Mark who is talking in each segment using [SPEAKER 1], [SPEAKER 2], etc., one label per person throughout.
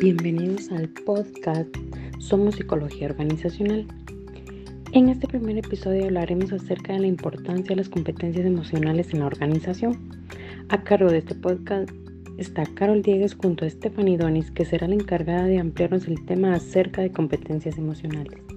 [SPEAKER 1] Bienvenidos al podcast Somos Psicología Organizacional. En este primer episodio hablaremos acerca de la importancia de las competencias emocionales en la organización. A cargo de este podcast está Carol Diegues junto a Stephanie Donis, que será la encargada de ampliarnos el tema acerca de competencias emocionales.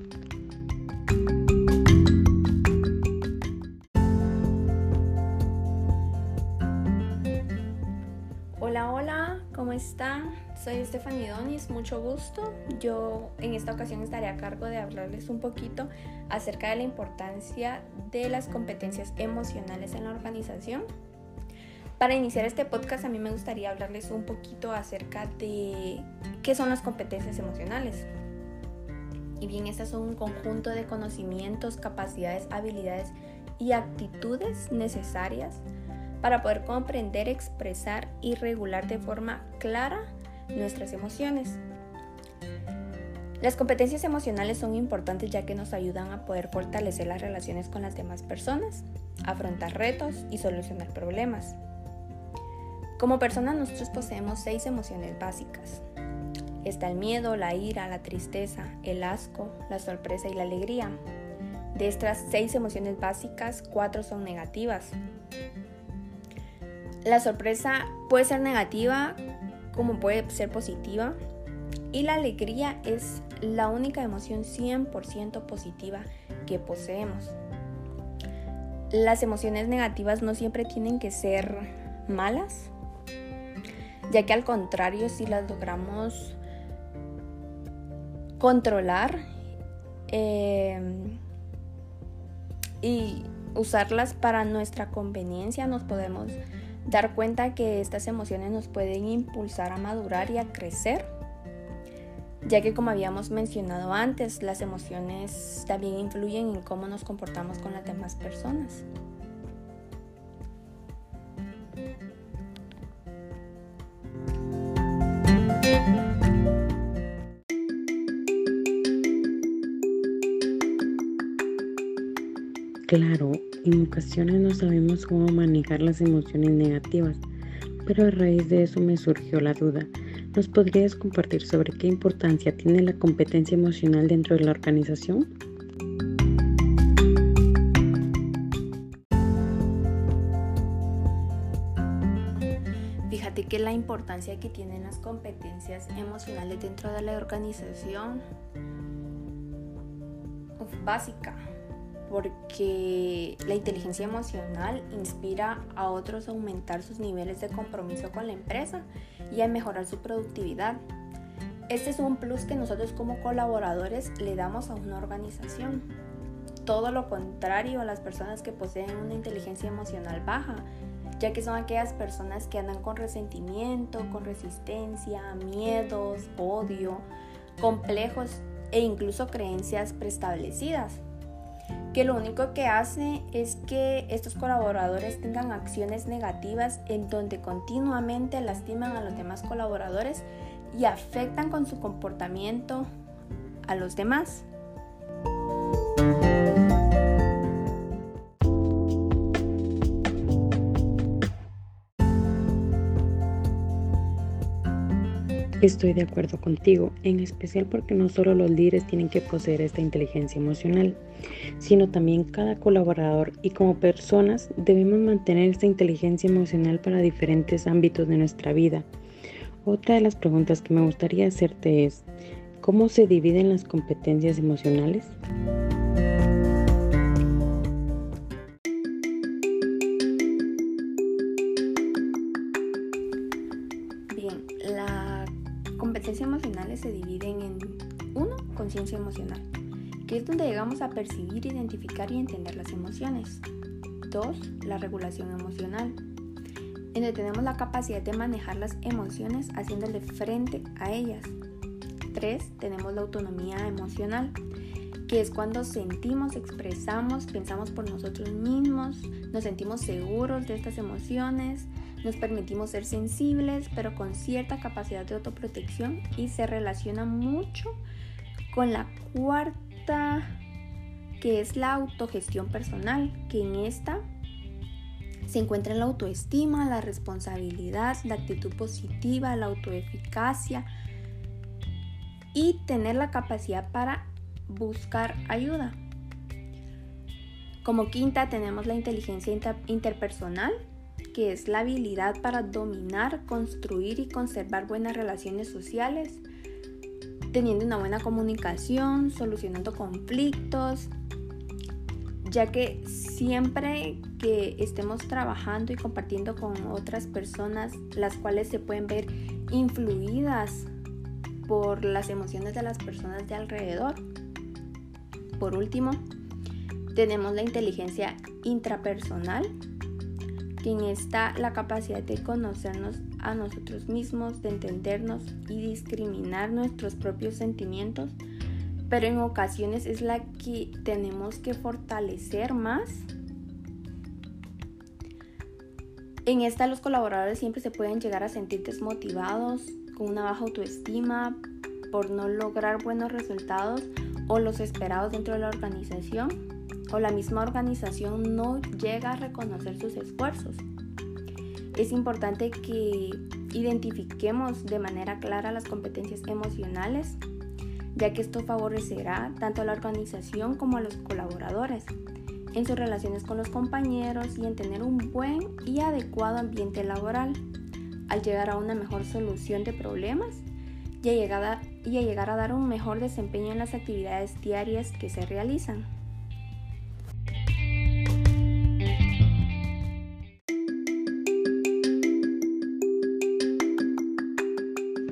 [SPEAKER 2] Están? Soy Stephanie Donis, mucho gusto. Yo en esta ocasión estaré a cargo de hablarles un poquito acerca de la importancia de las competencias emocionales en la organización. Para iniciar este podcast a mí me gustaría hablarles un poquito acerca de qué son las competencias emocionales. Y bien, estas son un conjunto de conocimientos, capacidades, habilidades y actitudes necesarias para poder comprender, expresar y regular de forma clara nuestras emociones. Las competencias emocionales son importantes ya que nos ayudan a poder fortalecer las relaciones con las demás personas, afrontar retos y solucionar problemas. Como personas nosotros poseemos seis emociones básicas. Está el miedo, la ira, la tristeza, el asco, la sorpresa y la alegría. De estas seis emociones básicas, cuatro son negativas. La sorpresa puede ser negativa como puede ser positiva. Y la alegría es la única emoción 100% positiva que poseemos. Las emociones negativas no siempre tienen que ser malas, ya que al contrario, si las logramos controlar eh, y usarlas para nuestra conveniencia, nos podemos dar cuenta que estas emociones nos pueden impulsar a madurar y a crecer, ya que como habíamos mencionado antes, las emociones también influyen en cómo nos comportamos con las demás personas.
[SPEAKER 1] Claro, en ocasiones no sabemos cómo manejar las emociones negativas, pero a raíz de eso me surgió la duda. ¿Nos podrías compartir sobre qué importancia tiene la competencia emocional dentro de la organización?
[SPEAKER 2] Fíjate que la importancia que tienen las competencias emocionales dentro de la organización es básica porque la inteligencia emocional inspira a otros a aumentar sus niveles de compromiso con la empresa y a mejorar su productividad. Este es un plus que nosotros como colaboradores le damos a una organización. Todo lo contrario a las personas que poseen una inteligencia emocional baja, ya que son aquellas personas que andan con resentimiento, con resistencia, miedos, odio, complejos e incluso creencias preestablecidas que lo único que hace es que estos colaboradores tengan acciones negativas en donde continuamente lastiman a los demás colaboradores y afectan con su comportamiento a los demás.
[SPEAKER 1] Estoy de acuerdo contigo, en especial porque no solo los líderes tienen que poseer esta inteligencia emocional, sino también cada colaborador y como personas debemos mantener esta inteligencia emocional para diferentes ámbitos de nuestra vida. Otra de las preguntas que me gustaría hacerte es, ¿cómo se dividen las competencias emocionales?
[SPEAKER 2] Competencias emocionales se dividen en 1. Conciencia emocional, que es donde llegamos a percibir, identificar y entender las emociones. 2. La regulación emocional, en donde tenemos la capacidad de manejar las emociones haciéndole frente a ellas. 3. Tenemos la autonomía emocional, que es cuando sentimos, expresamos, pensamos por nosotros mismos, nos sentimos seguros de estas emociones, nos permitimos ser sensibles, pero con cierta capacidad de autoprotección y se relaciona mucho con la cuarta que es la autogestión personal, que en esta se encuentra la autoestima, la responsabilidad, la actitud positiva, la autoeficacia y tener la capacidad para buscar ayuda. Como quinta tenemos la inteligencia interpersonal, que es la habilidad para dominar, construir y conservar buenas relaciones sociales, teniendo una buena comunicación, solucionando conflictos, ya que siempre que estemos trabajando y compartiendo con otras personas, las cuales se pueden ver influidas por las emociones de las personas de alrededor. Por último, tenemos la inteligencia intrapersonal, quien está la capacidad de conocernos a nosotros mismos, de entendernos y discriminar nuestros propios sentimientos pero en ocasiones es la que tenemos que fortalecer más. En esta los colaboradores siempre se pueden llegar a sentir desmotivados, con una baja autoestima, por no lograr buenos resultados o los esperados dentro de la organización, o la misma organización no llega a reconocer sus esfuerzos. Es importante que identifiquemos de manera clara las competencias emocionales ya que esto favorecerá tanto a la organización como a los colaboradores en sus relaciones con los compañeros y en tener un buen y adecuado ambiente laboral, al llegar a una mejor solución de problemas y a llegar a, y a, llegar a dar un mejor desempeño en las actividades diarias que se realizan.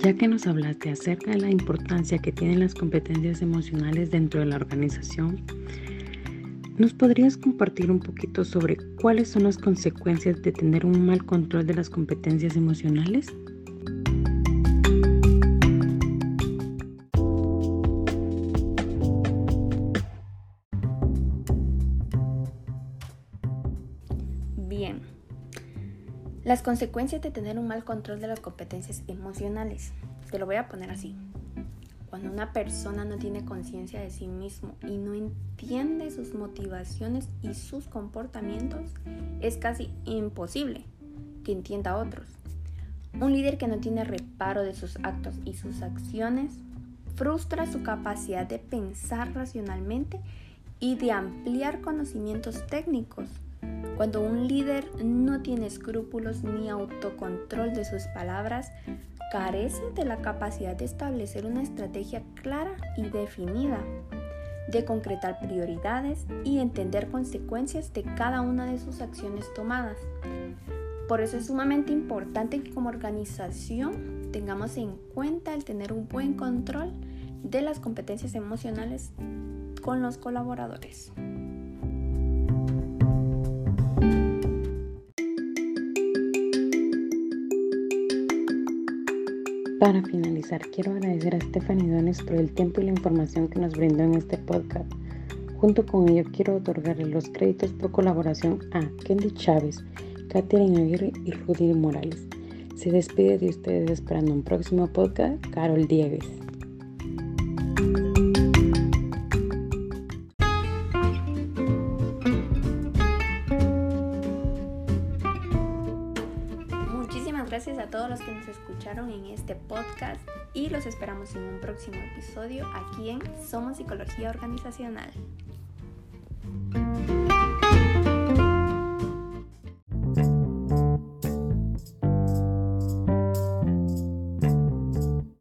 [SPEAKER 1] Ya que nos hablaste acerca de la importancia que tienen las competencias emocionales dentro de la organización, ¿nos podrías compartir un poquito sobre cuáles son las consecuencias de tener un mal control de las competencias emocionales?
[SPEAKER 2] Las consecuencias de tener un mal control de las competencias emocionales. Te lo voy a poner así. Cuando una persona no tiene conciencia de sí mismo y no entiende sus motivaciones y sus comportamientos, es casi imposible que entienda a otros. Un líder que no tiene reparo de sus actos y sus acciones frustra su capacidad de pensar racionalmente y de ampliar conocimientos técnicos cuando un líder no tiene escrúpulos ni autocontrol de sus palabras, carece de la capacidad de establecer una estrategia clara y definida, de concretar prioridades y entender consecuencias de cada una de sus acciones tomadas. Por eso es sumamente importante que como organización tengamos en cuenta el tener un buen control de las competencias emocionales con los colaboradores.
[SPEAKER 1] Para finalizar, quiero agradecer a Stephanie Dones por el tiempo y la información que nos brindó en este podcast. Junto con ello, quiero otorgarle los créditos por colaboración a Kendi Chávez, Catherine Aguirre y Rudy Morales. Se despide de ustedes esperando un próximo podcast, Carol Diegues.
[SPEAKER 2] en este podcast y los esperamos en un próximo episodio aquí en Somos Psicología Organizacional.